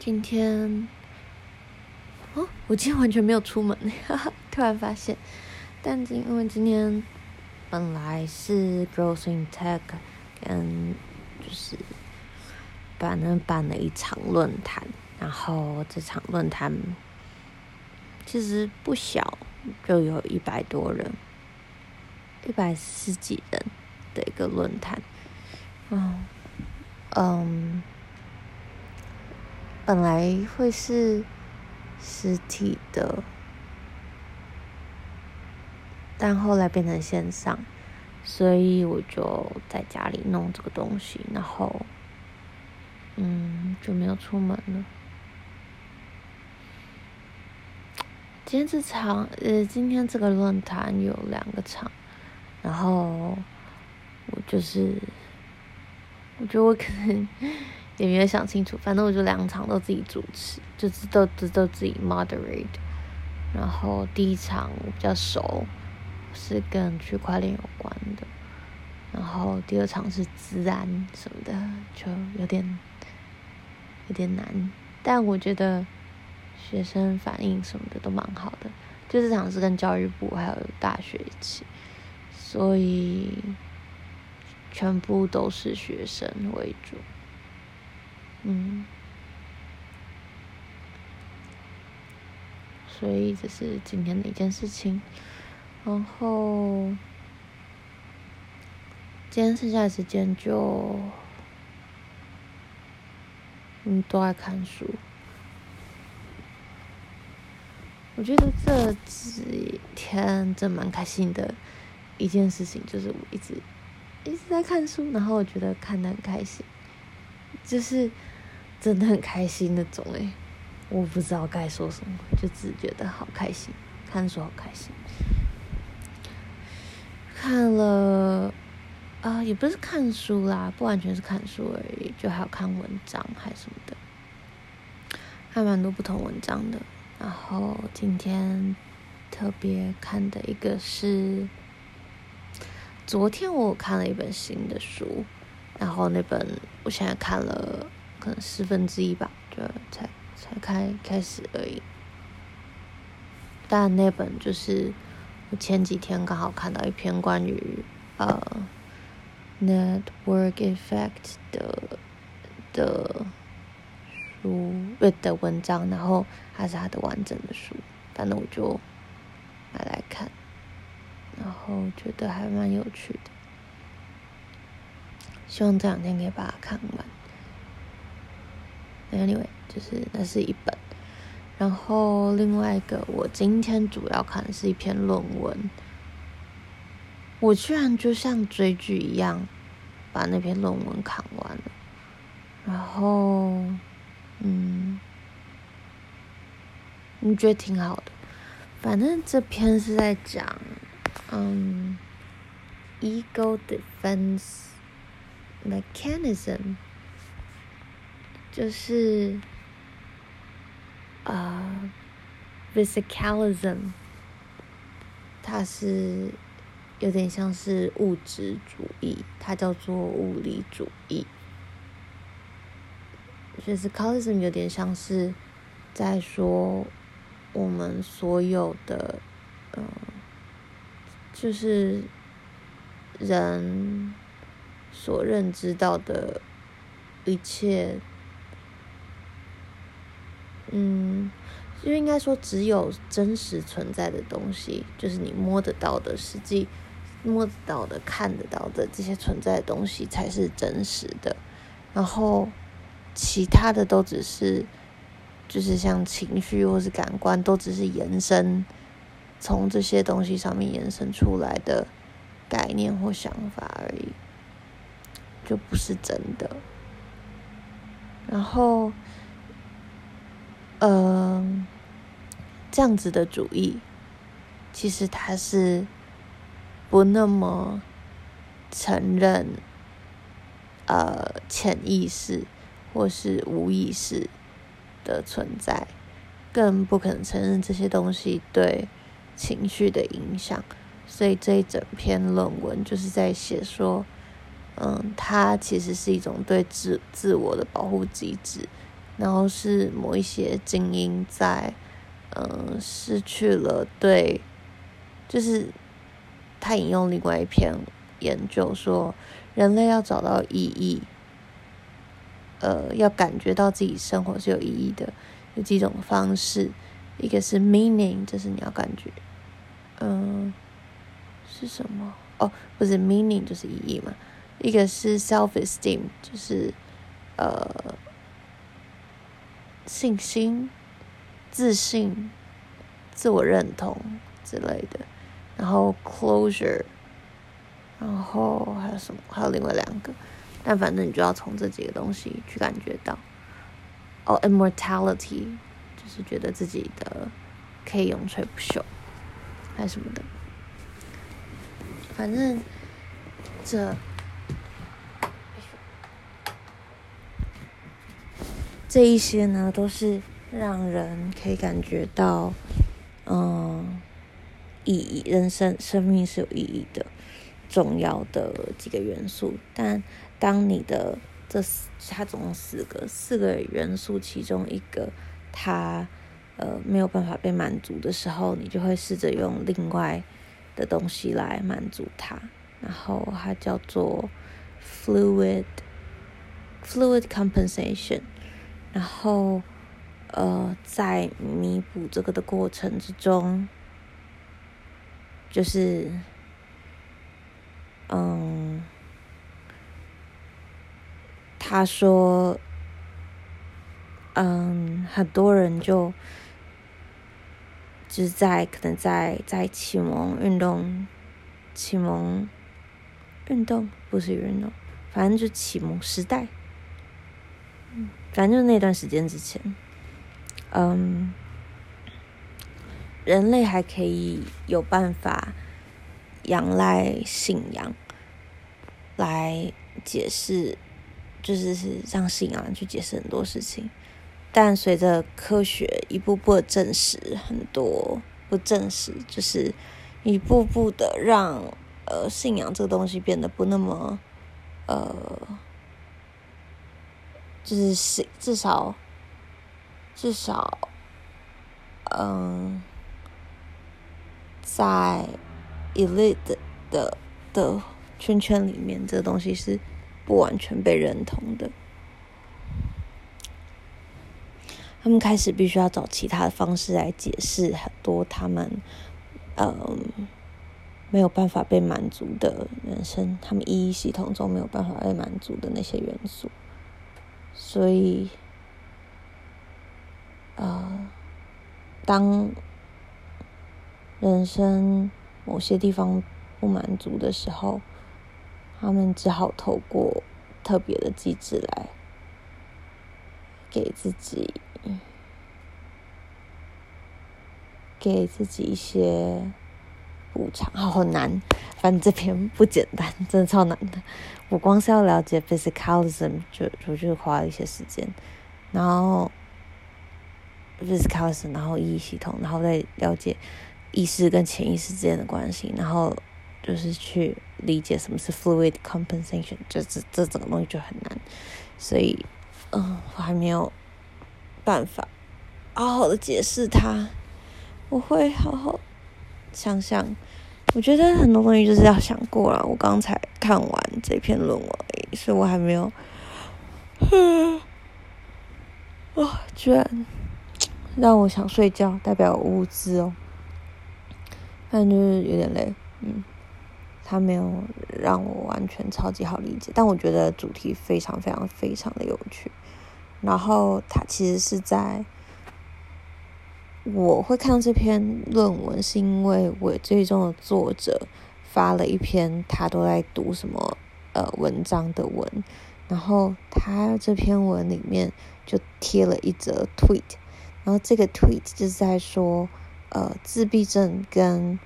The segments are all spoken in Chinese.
今天，哦，我今天完全没有出门，哈哈，突然发现。但今因为今天本来是 Girls in Tech 跟就是办了办了一场论坛，然后这场论坛其实不小，就有一百多人，一百十几人的一个论坛，嗯嗯，本来会是实体的。但后来变成线上，所以我就在家里弄这个东西，然后，嗯，就没有出门了。今天这场，呃，今天这个论坛有两个场，然后我就是，我觉得我可能也没有想清楚，反正我就两场都自己主持，就是都都都自己 moderate，然后第一场我比较熟。是跟区块链有关的，然后第二场是资安什么的，就有点有点难，但我觉得学生反应什么的都蛮好的。就这场是跟教育部还有大学一起，所以全部都是学生为主，嗯，所以这是今天的一件事情。然后，今天剩下的时间就，嗯，都爱看书。我觉得这几天真蛮开心的一件事情，就是我一直一直在看书，然后我觉得看的很开心，就是真的很开心那种诶，我不知道该说什么，就只觉得好开心，看书好开心。看了，啊、也不是看书啦，不完全是看书而已，就还有看文章还什么的，还蛮多不同文章的。然后今天特别看的一个是，昨天我看了一本新的书，然后那本我现在看了可能四分之一吧，就才才开开始而已。但那本就是。我前几天刚好看到一篇关于呃 network effect 的的书，不的文章，然后还是它的完整的书，反正我就买来看，然后觉得还蛮有趣的，希望这两天可以把它看完。Anyway，就是那是一本。然后另外一个，我今天主要看的是一篇论文。我居然就像追剧一样，把那篇论文看完了。然后，嗯，你觉得挺好的。反正这篇是在讲，嗯，ego defense mechanism，就是。啊、uh，physicalism，它是有点像是物质主义，它叫做物理主义。physicalism 有点像是在说我们所有的，嗯、呃，就是人所认知到的一切。嗯，就应该说，只有真实存在的东西，就是你摸得到的、实际摸得到的、看得到的这些存在的东西才是真实的。然后，其他的都只是，就是像情绪或是感官，都只是延伸，从这些东西上面延伸出来的概念或想法而已，就不是真的。然后。嗯、这样子的主义，其实它是不那么承认呃潜意识或是无意识的存在，更不可能承认这些东西对情绪的影响。所以这一整篇论文就是在写说，嗯，它其实是一种对自自我的保护机制。然后是某一些精英在，嗯、失去了对，就是他引用另外一篇研究说，人类要找到意义，呃，要感觉到自己生活是有意义的，有几种方式，一个是 meaning，就是你要感觉，嗯、是什么？哦，不是 meaning 就是意义嘛，一个是 self-esteem，就是呃。信心、自信、自我认同之类的，然后 closure，然后还有什么？还有另外两个，但反正你就要从这几个东西去感觉到。哦、oh，immortality，就是觉得自己的可以永垂不朽，还是什么的。反正这。这一些呢，都是让人可以感觉到，嗯，意义，人生生命是有意义的，重要的几个元素。但当你的这四，它总共四个，四个元素其中一个它呃没有办法被满足的时候，你就会试着用另外的东西来满足它。然后它叫做 fluid fluid compensation。然后，呃，在弥补这个的过程之中，就是，嗯，他说，嗯，很多人就，就是在可能在在启蒙运动，启蒙运动不是运动，反正就启蒙时代。反正就是那段时间之前，嗯，人类还可以有办法仰赖信仰来解释，就是是让信仰去解释很多事情。但随着科学一步步的证实，很多不证实，就是一步步的让呃信仰这个东西变得不那么呃。就是是至少，至少，嗯，在 elite 的的圈圈里面，这个东西是不完全被认同的。他们开始必须要找其他的方式来解释很多他们，嗯，没有办法被满足的人生，他们意义系统中没有办法被满足的那些元素。所以，呃，当人生某些地方不满足的时候，他们只好透过特别的机制来给自己，给自己一些补偿。好难，反正这篇不简单，真的超难的。我光是要了解 physicalism 就就就花一些时间，然后 physicalism，然后意义系统，然后再了解意识跟潜意识之间的关系，然后就是去理解什么是 fluid compensation，这这这整个东西就很难，所以嗯，我还没有办法好好的解释它，我会好好想想。我觉得很多东西就是要想过了。我刚才看完这篇论文，所以我还没有。嗯，哇，居然让我想睡觉，代表我无知哦。反正就是有点累，嗯，他没有让我完全超级好理解，但我觉得主题非常非常非常的有趣。然后他其实是在。我会看到这篇论文，是因为我最终的作者发了一篇他都在读什么呃文章的文，然后他这篇文里面就贴了一则 tweet，然后这个 tweet 就是在说，呃，自闭症跟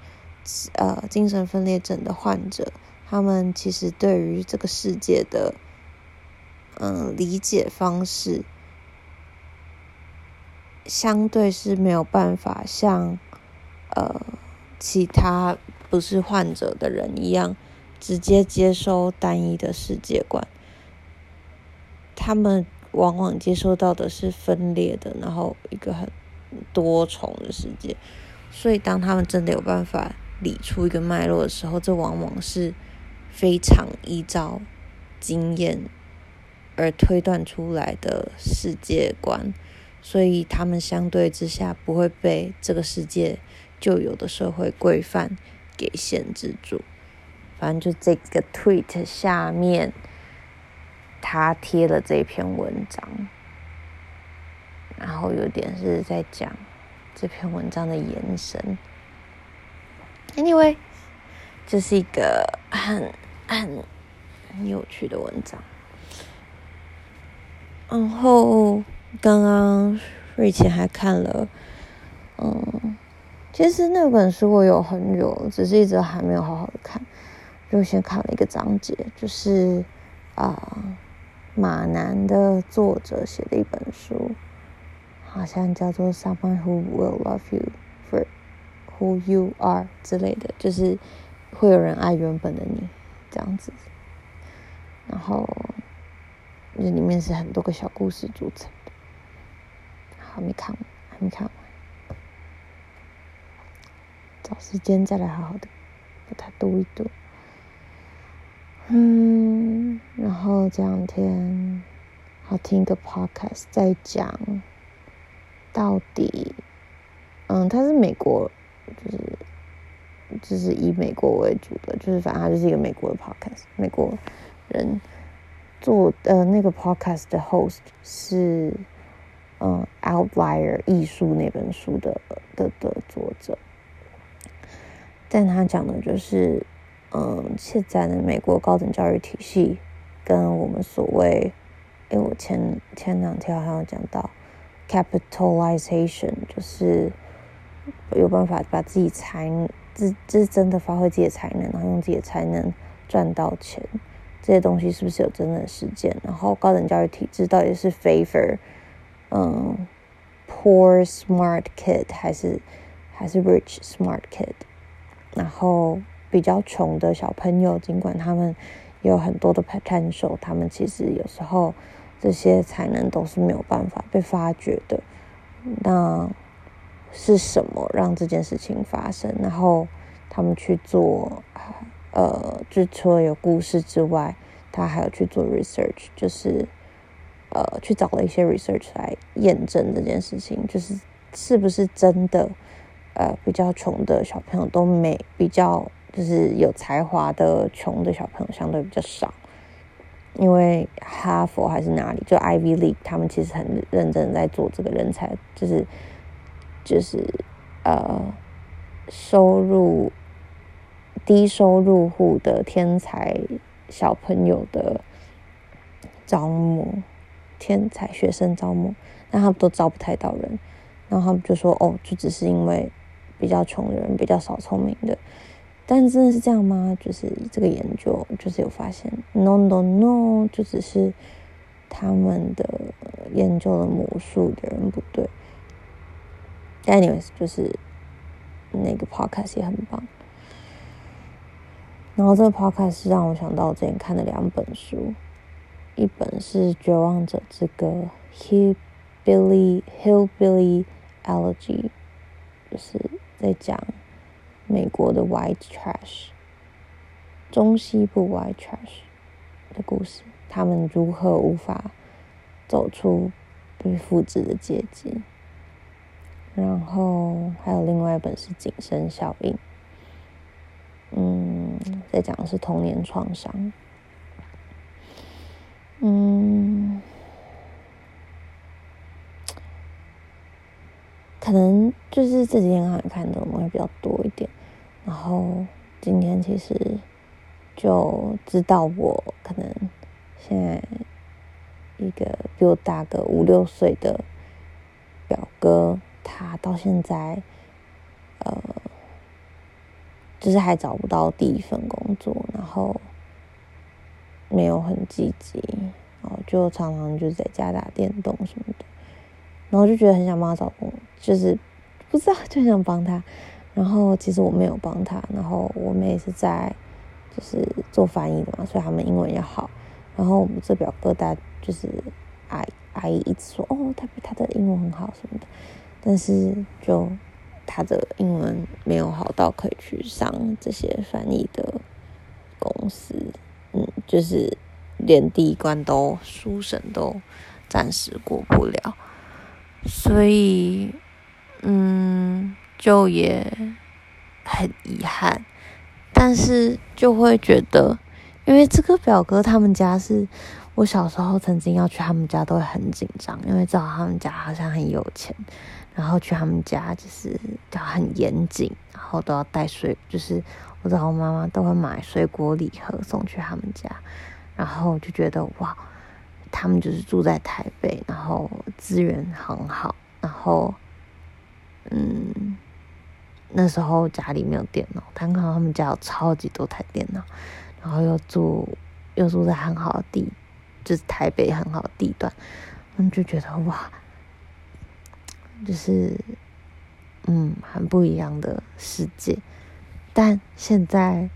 呃精神分裂症的患者，他们其实对于这个世界的嗯、理解方式。相对是没有办法像，呃，其他不是患者的人一样，直接接收单一的世界观。他们往往接收到的是分裂的，然后一个很多重的世界。所以，当他们真的有办法理出一个脉络的时候，这往往是非常依照经验而推断出来的世界观。所以，他们相对之下不会被这个世界旧有的社会规范给限制住。反正就这个 tweet 下面，他贴了这篇文章，然后有点是在讲这篇文章的延伸。Anyway，这是一个很很很有趣的文章。然后刚刚瑞奇还看了，嗯，其实那本书我有很久，只是一直还没有好好的看。就先看了一个章节，就是啊、马男的作者写的一本书，好像叫做《Someone Who Will Love You for Who You Are》之类的，就是会有人爱原本的你这样子。然后这里面是很多个小故事组成，还没看完，还没看完，找时间再来好好的把它读一读。嗯，然后这两天好听一个 podcast 在讲，到底，嗯，他是美国，就是就是以美国为主的，就是反正他就是一个美国的 podcast，美国人做的那个 podcast 的 host 是嗯 Outlier 艺术那本书的的的作者，但他讲的就是。嗯，现在的美国高等教育体系跟我们所谓，因为，我前前两天好像讲到 capitalization，就是有办法把自己才自自真的发挥自己的才能，然后用自己的才能赚到钱，这些东西是不是有真正的实践？然后高等教育体制到底是 favor 嗯 poor smart kid 还是还是 rich smart kid？然后。比较穷的小朋友，尽管他们有很多的 potential，他们其实有时候这些才能都是没有办法被发掘的。那是什么让这件事情发生？然后他们去做，呃，就除了有故事之外，他还有去做 research，就是呃，去找了一些 research 来验证这件事情，就是是不是真的，呃，比较穷的小朋友都没比较。就是有才华的穷的小朋友相对比较少，因为哈佛还是哪里，就 Ivy League，他们其实很认真在做这个人才，就是就是呃收入低收入户的天才小朋友的招募，天才学生招募，但他们都招不太到人，然后他们就说哦，就只是因为比较穷的人比较少聪明的。但真的是这样吗？就是这个研究就是有发现，no no no，就只是他们的研究的模数的人不对。anyways，就是那个 podcast 也很棒。然后这个 podcast 让我想到我之前看的两本书，一本是《绝望者之歌》（Hillbilly Hillbilly Elegy），就是在讲。美国的 White Trash，中西部 White Trash 的故事，他们如何无法走出被复制的阶级？然后还有另外一本是《谨慎效应》，嗯，在讲的是童年创伤，嗯。可能就是这几天好像看的东西比较多一点，然后今天其实就知道我可能现在一个比我大个五六岁的表哥，他到现在呃，就是还找不到第一份工作，然后没有很积极，然后就常常就在家打电动什么的。然后就觉得很想帮他找工，就是不知道就想帮他。然后其实我没有帮他，然后我妹是在就是做翻译的嘛，所以他们英文也好。然后我们这表哥大就是矮阿姨一直说哦，他比他的英文很好什么的，但是就他的英文没有好到可以去上这些翻译的公司，就是连第一关都书审都暂时过不了，所以嗯，就也很遗憾，但是就会觉得，因为这个表哥他们家是。我小时候曾经要去他们家，都会很紧张，因为知道他们家好像很有钱，然后去他们家就是都很严谨，然后都要带水，就是我知道我妈妈都会买水果礼盒送去他们家，然后就觉得哇，他们就是住在台北，然后资源很好，然后嗯，那时候家里没有电脑，但看到他们家有超级多台电脑，然后又住又住在很好的地。就是台北很好的地段，他们就觉得哇，就是嗯，很不一样的世界。但现在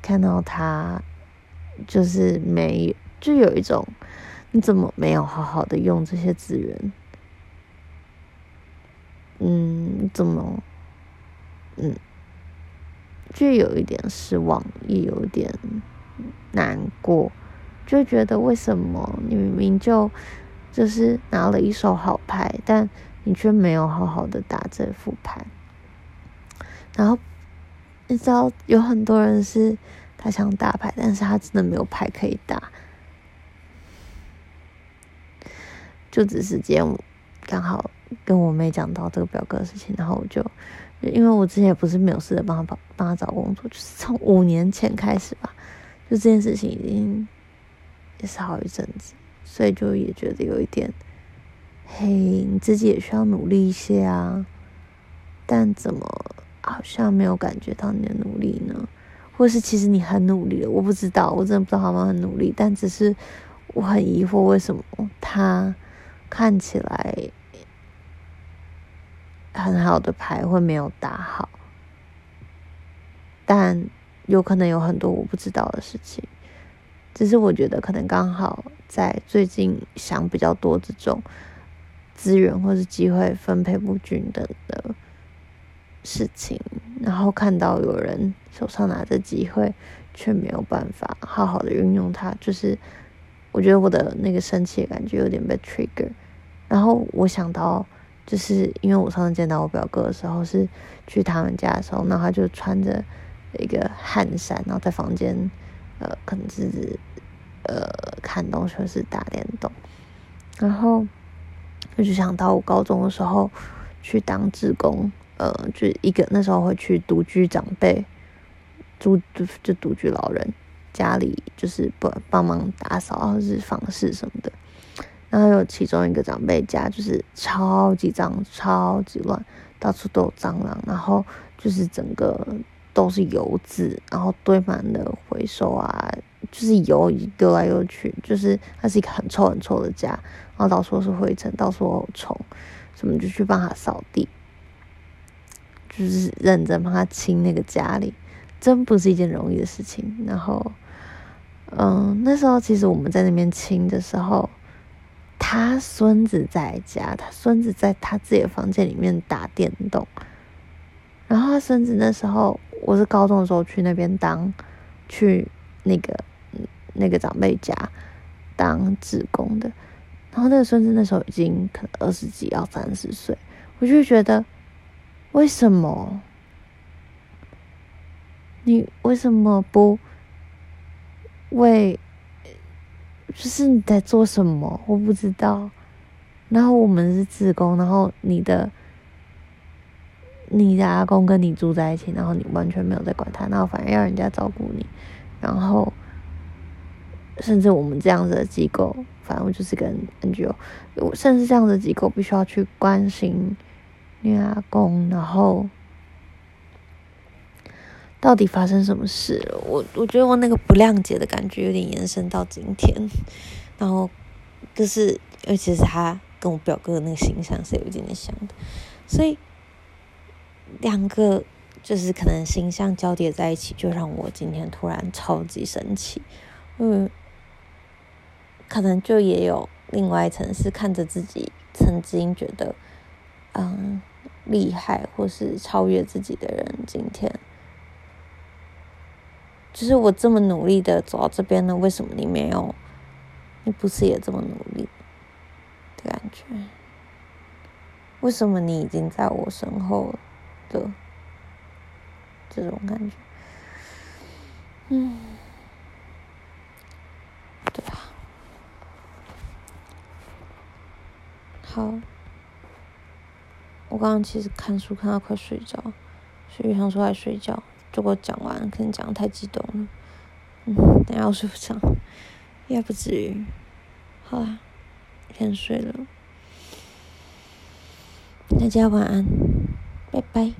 看到他，就是没，就有一种你怎么没有好好的用这些资源？嗯，怎么嗯，就有一点失望，也有点难过。就觉得为什么你明明就就是拿了一手好牌，但你却没有好好的打这副牌。然后你知道有很多人是他想打牌，但是他真的没有牌可以打。就只是今天刚好跟我妹讲到这个表哥的事情，然后我就因为我之前也不是没有试着帮他帮帮他找工作，就是从五年前开始吧，就这件事情已经。也是好一阵子，所以就也觉得有一点，嘿，你自己也需要努力一些啊。但怎么好像没有感觉到你的努力呢？或是其实你很努力了，我不知道，我真的不知道他们很努力，但只是我很疑惑，为什么他看起来很好的牌会没有打好？但有可能有很多我不知道的事情。只是我觉得可能刚好在最近想比较多这种资源或是机会分配不均等的事情，然后看到有人手上拿着机会却没有办法好好的运用它，就是我觉得我的那个生气的感觉有点被 trigger。然后我想到，就是因为我上次见到我表哥的时候是去他们家的时候，那他就穿着一个汗衫，然后在房间。呃，可能是呃看东西或是打电动，然后我就想到我高中的时候去当志工，呃，就一个那时候会去独居长辈，住就就独居老人家里，就是帮帮忙打扫或是房事什么的。然后有其中一个长辈家就是超级脏、超级乱，到处都有蟑螂，然后就是整个。都是油渍，然后堆满了回收啊，就是油丢来丢去，就是它是一个很臭很臭的家，然后到处都是灰尘，到处都有虫，什么就去帮他扫地，就是认真帮他清那个家里，真不是一件容易的事情。然后，嗯，那时候其实我们在那边清的时候，他孙子在家，他孙子在他自己的房间里面打电动，然后他孙子那时候。我是高中的时候去那边当，去那个那个长辈家当志工的，然后那个孙子那时候已经可能二十几要三十岁，我就觉得为什么你为什么不为就是你在做什么？我不知道。然后我们是自工，然后你的。你的阿公跟你住在一起，然后你完全没有在管他，然后反而要人家照顾你，然后甚至我们这样子的机构，反正就是跟 NGO，甚至这样子的机构必须要去关心女阿公，然后到底发生什么事了？我我觉得我那个不谅解的感觉有点延伸到今天，然后就是尤其是他跟我表哥的那个形象是有一点点像的，所以。两个就是可能形象交叠在一起，就让我今天突然超级生气。嗯，可能就也有另外一层是看着自己曾经觉得嗯厉害或是超越自己的人，今天就是我这么努力的走到这边呢，为什么你没有？你不是也这么努力的感觉？为什么你已经在我身后的这种感觉？嗯，对吧？好，我刚刚其实看书看到快睡着，所以想说来睡觉，结果讲完可能讲的太激动了，嗯，等下我睡不着。也不至于，好啦，先睡了，大家晚安，拜拜。